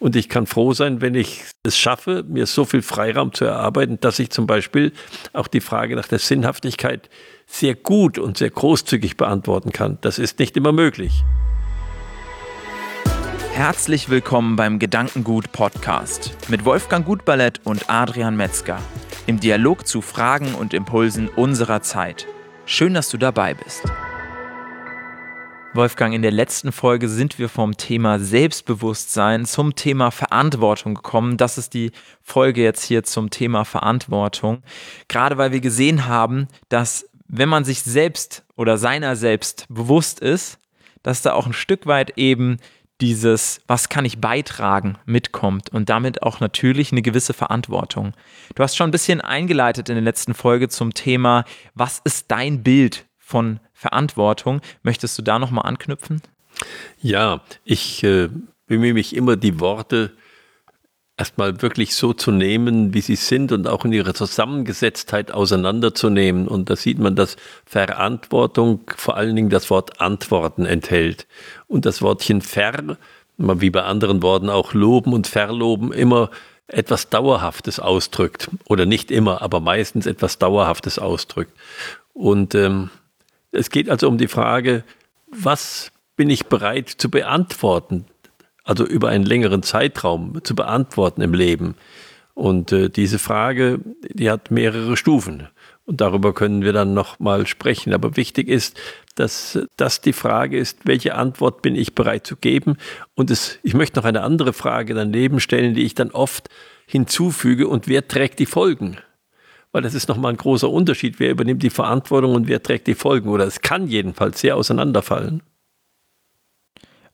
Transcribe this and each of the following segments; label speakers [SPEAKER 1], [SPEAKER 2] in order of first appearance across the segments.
[SPEAKER 1] Und ich kann froh sein, wenn ich es schaffe, mir so viel Freiraum zu erarbeiten, dass ich zum Beispiel auch die Frage nach der Sinnhaftigkeit sehr gut und sehr großzügig beantworten kann. Das ist nicht immer möglich.
[SPEAKER 2] Herzlich willkommen beim Gedankengut Podcast mit Wolfgang Gutballett und Adrian Metzger im Dialog zu Fragen und Impulsen unserer Zeit. Schön, dass du dabei bist. Wolfgang, in der letzten Folge sind wir vom Thema Selbstbewusstsein zum Thema Verantwortung gekommen. Das ist die Folge jetzt hier zum Thema Verantwortung. Gerade weil wir gesehen haben, dass wenn man sich selbst oder seiner selbst bewusst ist, dass da auch ein Stück weit eben dieses, was kann ich beitragen, mitkommt und damit auch natürlich eine gewisse Verantwortung. Du hast schon ein bisschen eingeleitet in der letzten Folge zum Thema, was ist dein Bild von Verantwortung. Möchtest du da nochmal anknüpfen?
[SPEAKER 1] Ja, ich äh, bemühe mich immer, die Worte erstmal wirklich so zu nehmen, wie sie sind und auch in ihrer Zusammengesetztheit auseinanderzunehmen. Und da sieht man, dass Verantwortung vor allen Dingen das Wort Antworten enthält. Und das Wortchen ver, wie bei anderen Worten auch loben und verloben, immer etwas Dauerhaftes ausdrückt. Oder nicht immer, aber meistens etwas Dauerhaftes ausdrückt. Und ähm, es geht also um die Frage, was bin ich bereit zu beantworten, also über einen längeren Zeitraum zu beantworten im Leben. Und äh, diese Frage, die hat mehrere Stufen. Und darüber können wir dann nochmal sprechen. Aber wichtig ist, dass das die Frage ist, welche Antwort bin ich bereit zu geben? Und es, ich möchte noch eine andere Frage daneben stellen, die ich dann oft hinzufüge. Und wer trägt die Folgen? Weil das ist nochmal ein großer Unterschied. Wer übernimmt die Verantwortung und wer trägt die Folgen? Oder es kann jedenfalls sehr auseinanderfallen.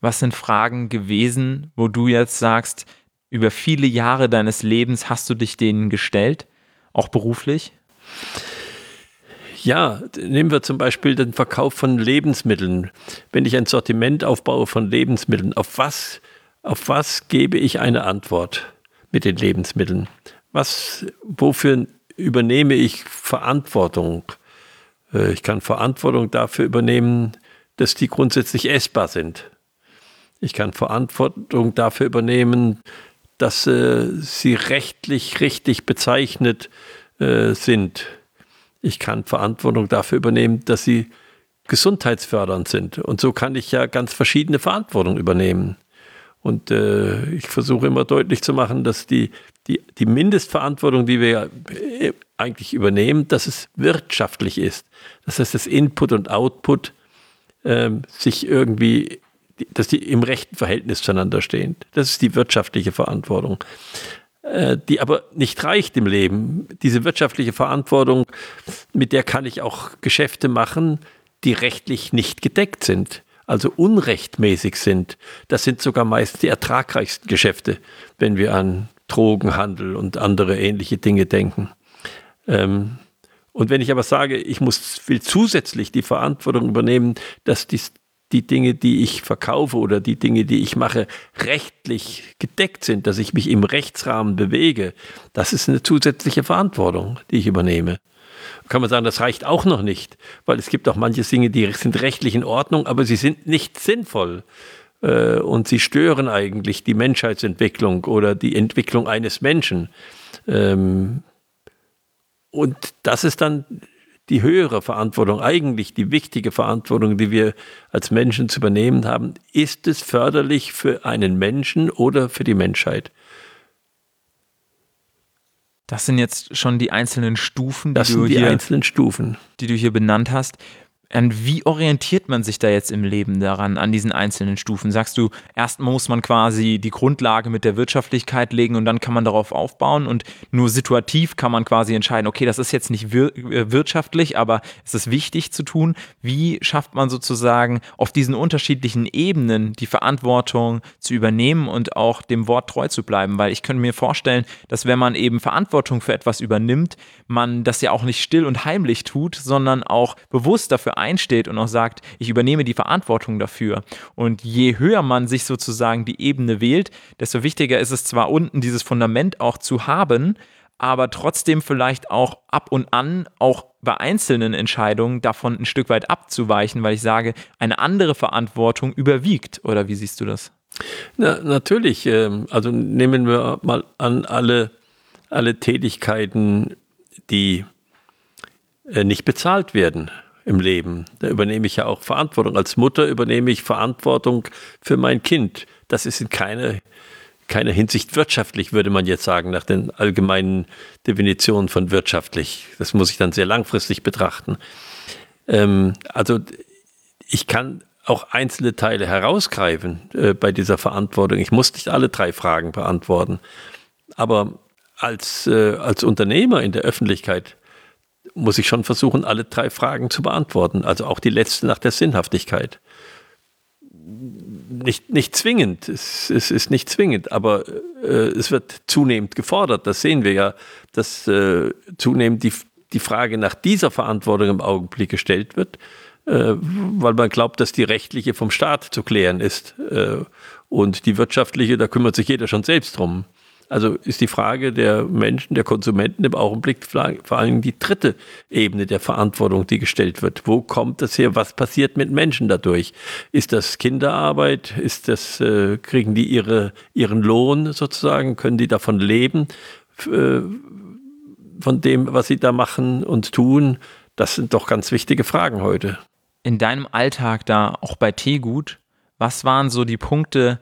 [SPEAKER 2] Was sind Fragen gewesen, wo du jetzt sagst, über viele Jahre deines Lebens hast du dich denen gestellt, auch beruflich?
[SPEAKER 1] Ja, nehmen wir zum Beispiel den Verkauf von Lebensmitteln. Wenn ich ein Sortiment aufbaue von Lebensmitteln, auf was, auf was gebe ich eine Antwort mit den Lebensmitteln? Was, wofür übernehme ich Verantwortung. Äh, ich kann Verantwortung dafür übernehmen, dass die grundsätzlich essbar sind. Ich kann Verantwortung dafür übernehmen, dass äh, sie rechtlich richtig bezeichnet äh, sind. Ich kann Verantwortung dafür übernehmen, dass sie gesundheitsfördernd sind. Und so kann ich ja ganz verschiedene Verantwortung übernehmen. Und äh, ich versuche immer deutlich zu machen, dass die die, die Mindestverantwortung, die wir äh, eigentlich übernehmen, dass es wirtschaftlich ist. Das heißt, das Input und Output ähm, sich irgendwie, dass die im rechten Verhältnis zueinander stehen. Das ist die wirtschaftliche Verantwortung, äh, die aber nicht reicht im Leben. Diese wirtschaftliche Verantwortung, mit der kann ich auch Geschäfte machen, die rechtlich nicht gedeckt sind also unrechtmäßig sind. Das sind sogar meist die ertragreichsten Geschäfte, wenn wir an Drogenhandel und andere ähnliche Dinge denken. Ähm, und wenn ich aber sage, ich muss, will zusätzlich die Verantwortung übernehmen, dass die, die Dinge, die ich verkaufe oder die Dinge, die ich mache, rechtlich gedeckt sind, dass ich mich im Rechtsrahmen bewege, das ist eine zusätzliche Verantwortung, die ich übernehme. Kann man sagen, das reicht auch noch nicht, weil es gibt auch manche Dinge, die sind rechtlich in Ordnung, aber sie sind nicht sinnvoll. Äh, und sie stören eigentlich die Menschheitsentwicklung oder die Entwicklung eines Menschen. Ähm, und das ist dann die höhere Verantwortung, eigentlich die wichtige Verantwortung, die wir als Menschen zu übernehmen haben. Ist es förderlich für einen Menschen oder für die Menschheit?
[SPEAKER 2] Das sind jetzt schon die einzelnen Stufen,
[SPEAKER 1] die, das sind die hier, einzelnen Stufen.
[SPEAKER 2] die du hier benannt hast. Und wie orientiert man sich da jetzt im Leben daran, an diesen einzelnen Stufen? Sagst du, erst muss man quasi die Grundlage mit der Wirtschaftlichkeit legen und dann kann man darauf aufbauen und nur situativ kann man quasi entscheiden, okay, das ist jetzt nicht wir äh, wirtschaftlich, aber es ist wichtig zu tun. Wie schafft man sozusagen auf diesen unterschiedlichen Ebenen die Verantwortung zu übernehmen und auch dem Wort treu zu bleiben? Weil ich könnte mir vorstellen, dass wenn man eben Verantwortung für etwas übernimmt, man das ja auch nicht still und heimlich tut, sondern auch bewusst dafür einsteht und auch sagt, ich übernehme die Verantwortung dafür. Und je höher man sich sozusagen die Ebene wählt, desto wichtiger ist es zwar unten dieses Fundament auch zu haben, aber trotzdem vielleicht auch ab und an auch bei einzelnen Entscheidungen davon ein Stück weit abzuweichen, weil ich sage, eine andere Verantwortung überwiegt. Oder wie siehst du das?
[SPEAKER 1] Na, natürlich. Ähm, also nehmen wir mal an, alle, alle Tätigkeiten, die äh, nicht bezahlt werden im Leben. Da übernehme ich ja auch Verantwortung. Als Mutter übernehme ich Verantwortung für mein Kind. Das ist in keiner, keiner Hinsicht wirtschaftlich, würde man jetzt sagen, nach den allgemeinen Definitionen von wirtschaftlich. Das muss ich dann sehr langfristig betrachten. Ähm, also ich kann auch einzelne Teile herausgreifen äh, bei dieser Verantwortung. Ich muss nicht alle drei Fragen beantworten. Aber als, äh, als Unternehmer in der Öffentlichkeit muss ich schon versuchen, alle drei Fragen zu beantworten. Also auch die letzte nach der Sinnhaftigkeit. Nicht, nicht zwingend, es, es ist nicht zwingend, aber äh, es wird zunehmend gefordert. Das sehen wir ja, dass äh, zunehmend die, die Frage nach dieser Verantwortung im Augenblick gestellt wird äh, weil man glaubt, dass die rechtliche vom Staat zu klären ist. Äh, und die wirtschaftliche, da kümmert sich jeder schon selbst drum. Also ist die Frage der Menschen, der Konsumenten im Augenblick vor allem die dritte Ebene der Verantwortung, die gestellt wird. Wo kommt das her? Was passiert mit Menschen dadurch? Ist das Kinderarbeit? Ist das, äh, kriegen die ihre, ihren Lohn sozusagen? Können die davon leben? Äh, von dem, was sie da machen und tun? Das sind doch ganz wichtige Fragen heute
[SPEAKER 2] in deinem Alltag da, auch bei Teegut, was waren so die Punkte,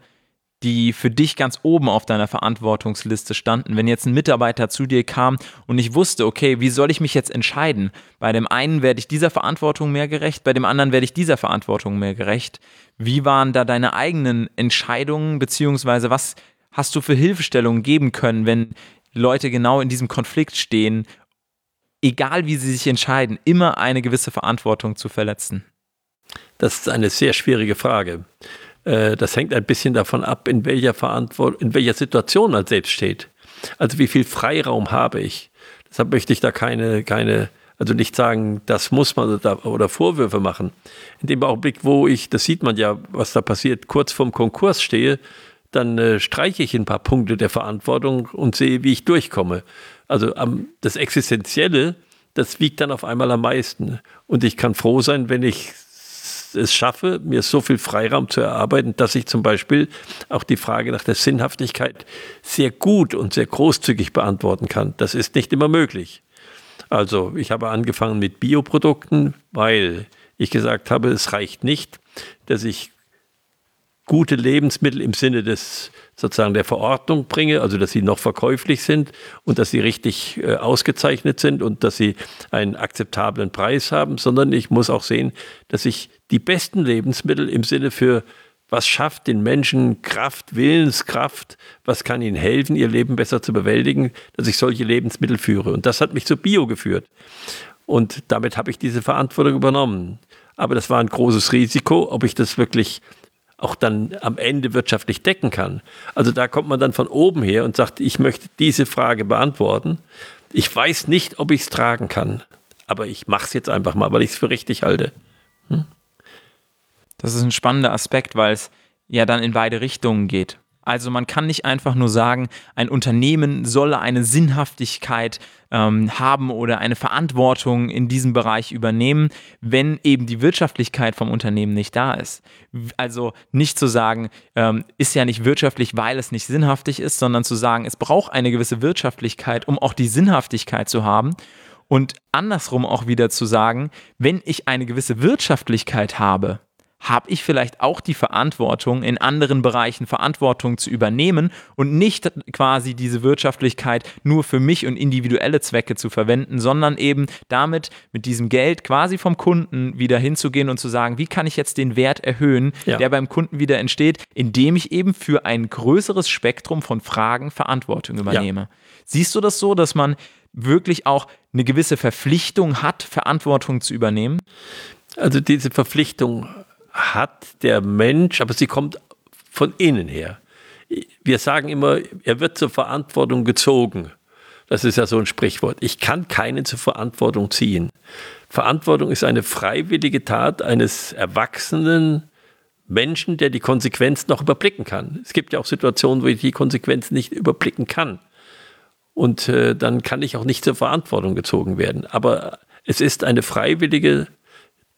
[SPEAKER 2] die für dich ganz oben auf deiner Verantwortungsliste standen. Wenn jetzt ein Mitarbeiter zu dir kam und ich wusste, okay, wie soll ich mich jetzt entscheiden? Bei dem einen werde ich dieser Verantwortung mehr gerecht, bei dem anderen werde ich dieser Verantwortung mehr gerecht. Wie waren da deine eigenen Entscheidungen, beziehungsweise was hast du für Hilfestellungen geben können, wenn Leute genau in diesem Konflikt stehen, egal wie sie sich entscheiden, immer eine gewisse Verantwortung zu verletzen?
[SPEAKER 1] Das ist eine sehr schwierige Frage. Äh, das hängt ein bisschen davon ab, in welcher Verantwortung, in welcher Situation man selbst steht. Also wie viel Freiraum habe ich? Deshalb möchte ich da keine, keine, also nicht sagen, das muss man oder, oder Vorwürfe machen. In dem Augenblick, wo ich, das sieht man ja, was da passiert, kurz vorm Konkurs stehe, dann äh, streiche ich ein paar Punkte der Verantwortung und sehe, wie ich durchkomme. Also am, das Existenzielle, das wiegt dann auf einmal am meisten. Und ich kann froh sein, wenn ich es schaffe, mir so viel Freiraum zu erarbeiten, dass ich zum Beispiel auch die Frage nach der Sinnhaftigkeit sehr gut und sehr großzügig beantworten kann. Das ist nicht immer möglich. Also ich habe angefangen mit Bioprodukten, weil ich gesagt habe, es reicht nicht, dass ich gute Lebensmittel im Sinne des sozusagen der Verordnung bringe, also dass sie noch verkäuflich sind und dass sie richtig äh, ausgezeichnet sind und dass sie einen akzeptablen Preis haben, sondern ich muss auch sehen, dass ich die besten Lebensmittel im Sinne für was schafft den Menschen Kraft, Willenskraft, was kann ihnen helfen, ihr Leben besser zu bewältigen, dass ich solche Lebensmittel führe. Und das hat mich zu Bio geführt. Und damit habe ich diese Verantwortung übernommen. Aber das war ein großes Risiko, ob ich das wirklich auch dann am Ende wirtschaftlich decken kann. Also da kommt man dann von oben her und sagt, ich möchte diese Frage beantworten. Ich weiß nicht, ob ich es tragen kann, aber ich mache es jetzt einfach mal, weil ich es für richtig halte. Hm?
[SPEAKER 2] Das ist ein spannender Aspekt, weil es ja dann in beide Richtungen geht. Also man kann nicht einfach nur sagen, ein Unternehmen solle eine Sinnhaftigkeit ähm, haben oder eine Verantwortung in diesem Bereich übernehmen, wenn eben die Wirtschaftlichkeit vom Unternehmen nicht da ist. Also nicht zu sagen, ähm, ist ja nicht wirtschaftlich, weil es nicht sinnhaftig ist, sondern zu sagen, es braucht eine gewisse Wirtschaftlichkeit, um auch die Sinnhaftigkeit zu haben. Und andersrum auch wieder zu sagen, wenn ich eine gewisse Wirtschaftlichkeit habe, habe ich vielleicht auch die Verantwortung, in anderen Bereichen Verantwortung zu übernehmen und nicht quasi diese Wirtschaftlichkeit nur für mich und individuelle Zwecke zu verwenden, sondern eben damit mit diesem Geld quasi vom Kunden wieder hinzugehen und zu sagen, wie kann ich jetzt den Wert erhöhen, ja. der beim Kunden wieder entsteht, indem ich eben für ein größeres Spektrum von Fragen Verantwortung übernehme. Ja. Siehst du das so, dass man wirklich auch eine gewisse Verpflichtung hat, Verantwortung zu übernehmen?
[SPEAKER 1] Also diese Verpflichtung hat der Mensch, aber sie kommt von innen her. Wir sagen immer, er wird zur Verantwortung gezogen. Das ist ja so ein Sprichwort. Ich kann keinen zur Verantwortung ziehen. Verantwortung ist eine freiwillige Tat eines erwachsenen Menschen, der die Konsequenzen noch überblicken kann. Es gibt ja auch Situationen, wo ich die Konsequenzen nicht überblicken kann. Und äh, dann kann ich auch nicht zur Verantwortung gezogen werden. Aber es ist eine freiwillige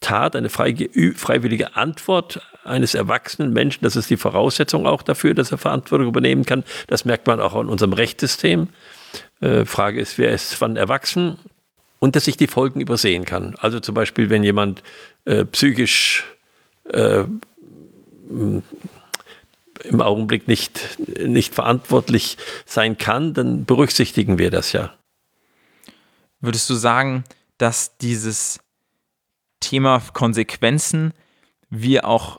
[SPEAKER 1] Tat, eine freiwillige Antwort eines erwachsenen Menschen. Das ist die Voraussetzung auch dafür, dass er Verantwortung übernehmen kann. Das merkt man auch in unserem Rechtssystem. Äh, Frage ist, wer ist wann erwachsen? Und dass ich die Folgen übersehen kann. Also zum Beispiel, wenn jemand äh, psychisch äh, im Augenblick nicht, nicht verantwortlich sein kann, dann berücksichtigen wir das ja.
[SPEAKER 2] Würdest du sagen, dass dieses Thema Konsequenzen. Wir auch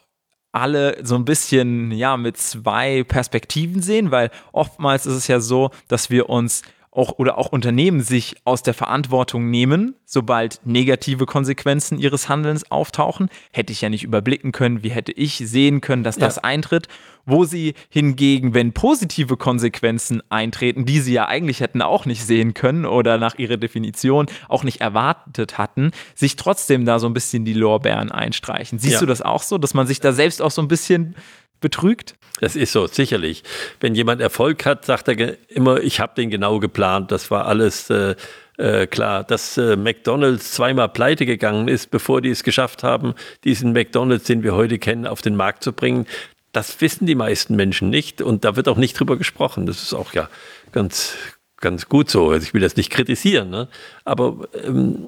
[SPEAKER 2] alle so ein bisschen ja mit zwei Perspektiven sehen, weil oftmals ist es ja so, dass wir uns auch oder auch Unternehmen sich aus der Verantwortung nehmen, sobald negative Konsequenzen ihres Handelns auftauchen. Hätte ich ja nicht überblicken können, wie hätte ich sehen können, dass das ja. eintritt. Wo sie hingegen, wenn positive Konsequenzen eintreten, die sie ja eigentlich hätten auch nicht sehen können oder nach ihrer Definition auch nicht erwartet hatten, sich trotzdem da so ein bisschen die Lorbeeren einstreichen. Siehst ja. du das auch so, dass man sich da selbst auch so ein bisschen betrügt?
[SPEAKER 1] Das ist so, sicherlich. Wenn jemand Erfolg hat, sagt er immer, ich habe den genau geplant, das war alles äh, äh, klar. Dass äh, McDonald's zweimal pleite gegangen ist, bevor die es geschafft haben, diesen McDonald's, den wir heute kennen, auf den Markt zu bringen, das wissen die meisten Menschen nicht und da wird auch nicht drüber gesprochen. Das ist auch ja ganz, ganz gut so. Also ich will das nicht kritisieren, ne? aber ähm,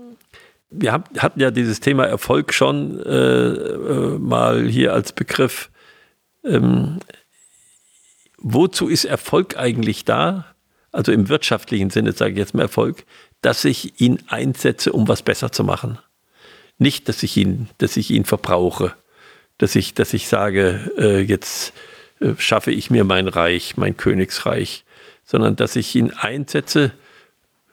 [SPEAKER 1] wir hatten ja dieses Thema Erfolg schon äh, äh mal hier als Begriff ähm, wozu ist Erfolg eigentlich da? Also im wirtschaftlichen Sinne sage ich jetzt mal Erfolg, dass ich ihn einsetze, um was besser zu machen. Nicht, dass ich ihn, dass ich ihn verbrauche, dass ich, dass ich sage, äh, jetzt äh, schaffe ich mir mein Reich, mein Königsreich, sondern dass ich ihn einsetze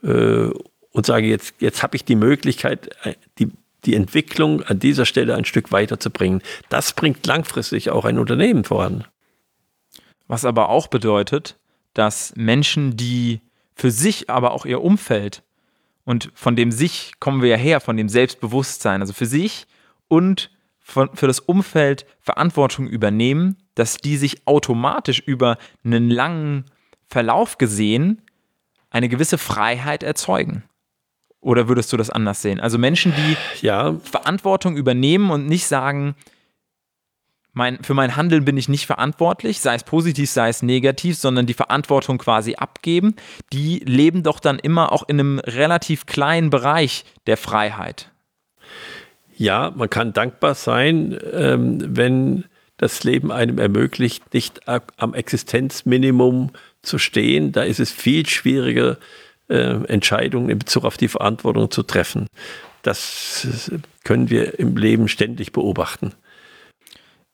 [SPEAKER 1] äh, und sage, jetzt, jetzt habe ich die Möglichkeit, äh, die, die Entwicklung an dieser Stelle ein Stück weiterzubringen. Das bringt langfristig auch ein Unternehmen voran.
[SPEAKER 2] Was aber auch bedeutet, dass Menschen, die für sich, aber auch ihr Umfeld und von dem sich kommen wir ja her, von dem Selbstbewusstsein, also für sich und von, für das Umfeld Verantwortung übernehmen, dass die sich automatisch über einen langen Verlauf gesehen eine gewisse Freiheit erzeugen. Oder würdest du das anders sehen? Also Menschen, die ja. Verantwortung übernehmen und nicht sagen, mein, für mein Handeln bin ich nicht verantwortlich, sei es positiv, sei es negativ, sondern die Verantwortung quasi abgeben, die leben doch dann immer auch in einem relativ kleinen Bereich der Freiheit.
[SPEAKER 1] Ja, man kann dankbar sein, ähm, wenn das Leben einem ermöglicht, nicht am Existenzminimum zu stehen. Da ist es viel schwieriger, äh, Entscheidungen in Bezug auf die Verantwortung zu treffen. Das können wir im Leben ständig beobachten.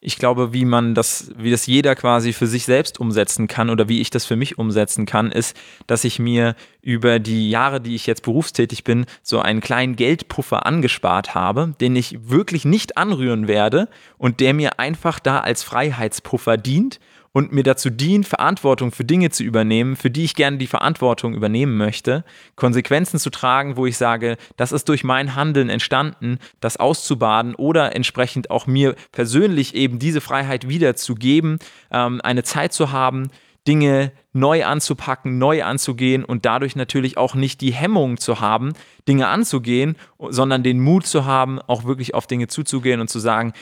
[SPEAKER 2] Ich glaube, wie man das, wie das jeder quasi für sich selbst umsetzen kann oder wie ich das für mich umsetzen kann, ist, dass ich mir über die Jahre, die ich jetzt berufstätig bin, so einen kleinen Geldpuffer angespart habe, den ich wirklich nicht anrühren werde und der mir einfach da als Freiheitspuffer dient und mir dazu dient, Verantwortung für Dinge zu übernehmen, für die ich gerne die Verantwortung übernehmen möchte, Konsequenzen zu tragen, wo ich sage, das ist durch mein Handeln entstanden, das auszubaden oder entsprechend auch mir persönlich eben diese Freiheit wiederzugeben, ähm, eine Zeit zu haben, Dinge neu anzupacken, neu anzugehen und dadurch natürlich auch nicht die Hemmung zu haben, Dinge anzugehen, sondern den Mut zu haben, auch wirklich auf Dinge zuzugehen und zu sagen,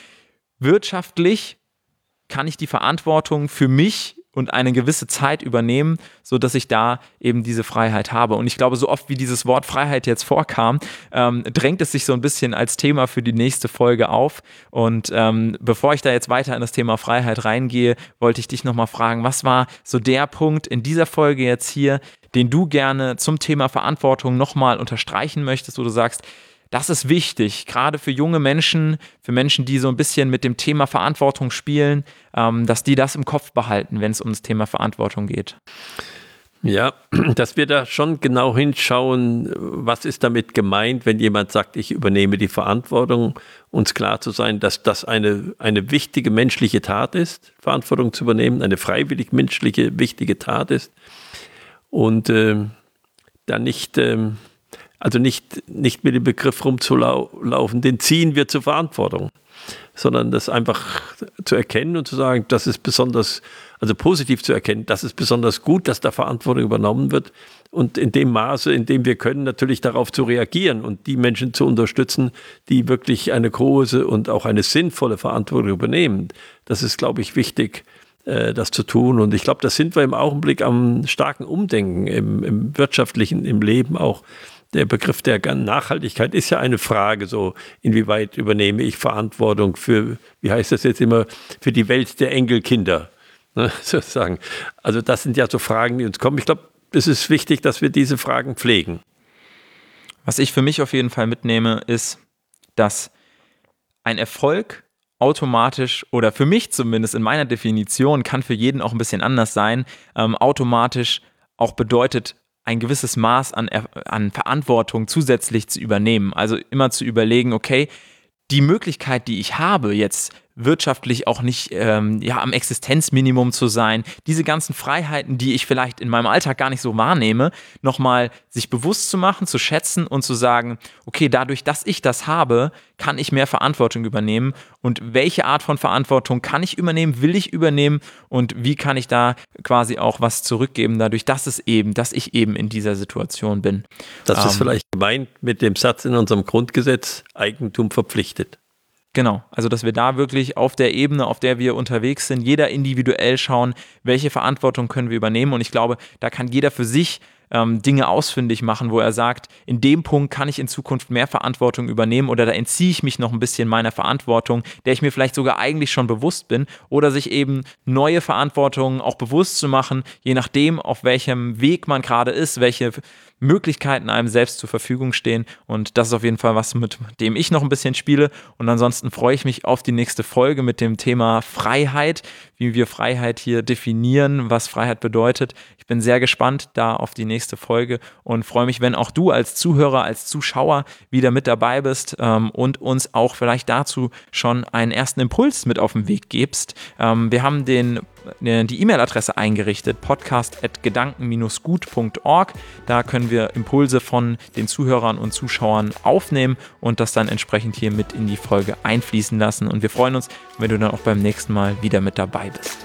[SPEAKER 2] wirtschaftlich kann ich die Verantwortung für mich und eine gewisse Zeit übernehmen, so dass ich da eben diese Freiheit habe. Und ich glaube, so oft wie dieses Wort Freiheit jetzt vorkam, ähm, drängt es sich so ein bisschen als Thema für die nächste Folge auf. Und ähm, bevor ich da jetzt weiter in das Thema Freiheit reingehe, wollte ich dich nochmal fragen, was war so der Punkt in dieser Folge jetzt hier, den du gerne zum Thema Verantwortung nochmal unterstreichen möchtest, wo du sagst, das ist wichtig, gerade für junge Menschen, für Menschen, die so ein bisschen mit dem Thema Verantwortung spielen, ähm, dass die das im Kopf behalten, wenn es um das Thema Verantwortung geht.
[SPEAKER 1] Ja, dass wir da schon genau hinschauen, was ist damit gemeint, wenn jemand sagt, ich übernehme die Verantwortung, uns klar zu sein, dass das eine, eine wichtige menschliche Tat ist, Verantwortung zu übernehmen, eine freiwillig menschliche, wichtige Tat ist und äh, dann nicht äh, also nicht, nicht mit dem Begriff rumzulaufen, den ziehen wir zur Verantwortung, sondern das einfach zu erkennen und zu sagen, das ist besonders Also positiv zu erkennen, das ist besonders gut, dass da Verantwortung übernommen wird und in dem Maße, in dem wir können, natürlich darauf zu reagieren und die Menschen zu unterstützen, die wirklich eine große und auch eine sinnvolle Verantwortung übernehmen. Das ist, glaube ich, wichtig äh, das zu tun. Und ich glaube, da sind wir im Augenblick am starken Umdenken im, im wirtschaftlichen, im Leben auch der Begriff der Nachhaltigkeit ist ja eine Frage, so inwieweit übernehme ich Verantwortung für, wie heißt das jetzt immer, für die Welt der Enkelkinder, ne, sozusagen. Also das sind ja so Fragen, die uns kommen. Ich glaube, es ist wichtig, dass wir diese Fragen pflegen.
[SPEAKER 2] Was ich für mich auf jeden Fall mitnehme, ist, dass ein Erfolg automatisch oder für mich zumindest in meiner Definition kann für jeden auch ein bisschen anders sein, ähm, automatisch auch bedeutet, ein gewisses Maß an, an Verantwortung zusätzlich zu übernehmen. Also immer zu überlegen, okay, die Möglichkeit, die ich habe, jetzt wirtschaftlich auch nicht ähm, ja, am Existenzminimum zu sein, diese ganzen Freiheiten, die ich vielleicht in meinem Alltag gar nicht so wahrnehme, nochmal sich bewusst zu machen, zu schätzen und zu sagen, okay, dadurch, dass ich das habe, kann ich mehr Verantwortung übernehmen und welche Art von Verantwortung kann ich übernehmen, will ich übernehmen und wie kann ich da quasi auch was zurückgeben, dadurch, dass es eben, dass ich eben in dieser Situation bin.
[SPEAKER 1] Das ähm, ist vielleicht gemeint mit dem Satz in unserem Grundgesetz, Eigentum verpflichtet.
[SPEAKER 2] Genau, also dass wir da wirklich auf der Ebene, auf der wir unterwegs sind, jeder individuell schauen, welche Verantwortung können wir übernehmen. Und ich glaube, da kann jeder für sich ähm, Dinge ausfindig machen, wo er sagt, in dem Punkt kann ich in Zukunft mehr Verantwortung übernehmen oder da entziehe ich mich noch ein bisschen meiner Verantwortung, der ich mir vielleicht sogar eigentlich schon bewusst bin, oder sich eben neue Verantwortungen auch bewusst zu machen, je nachdem, auf welchem Weg man gerade ist, welche Möglichkeiten einem selbst zur Verfügung stehen. Und das ist auf jeden Fall was, mit dem ich noch ein bisschen spiele. Und ansonsten freue ich mich auf die nächste Folge mit dem Thema Freiheit, wie wir Freiheit hier definieren, was Freiheit bedeutet. Ich bin sehr gespannt da auf die nächste Folge und freue mich, wenn auch du als Zuhörer, als Zuschauer wieder mit dabei bist ähm, und uns auch vielleicht dazu schon einen ersten Impuls mit auf den Weg gibst. Ähm, wir haben den äh, die E-Mail-Adresse eingerichtet, podcast.gedanken-gut.org. Da können wir Impulse von den Zuhörern und Zuschauern aufnehmen und das dann entsprechend hier mit in die Folge einfließen lassen. Und wir freuen uns, wenn du dann auch beim nächsten Mal wieder mit dabei bist.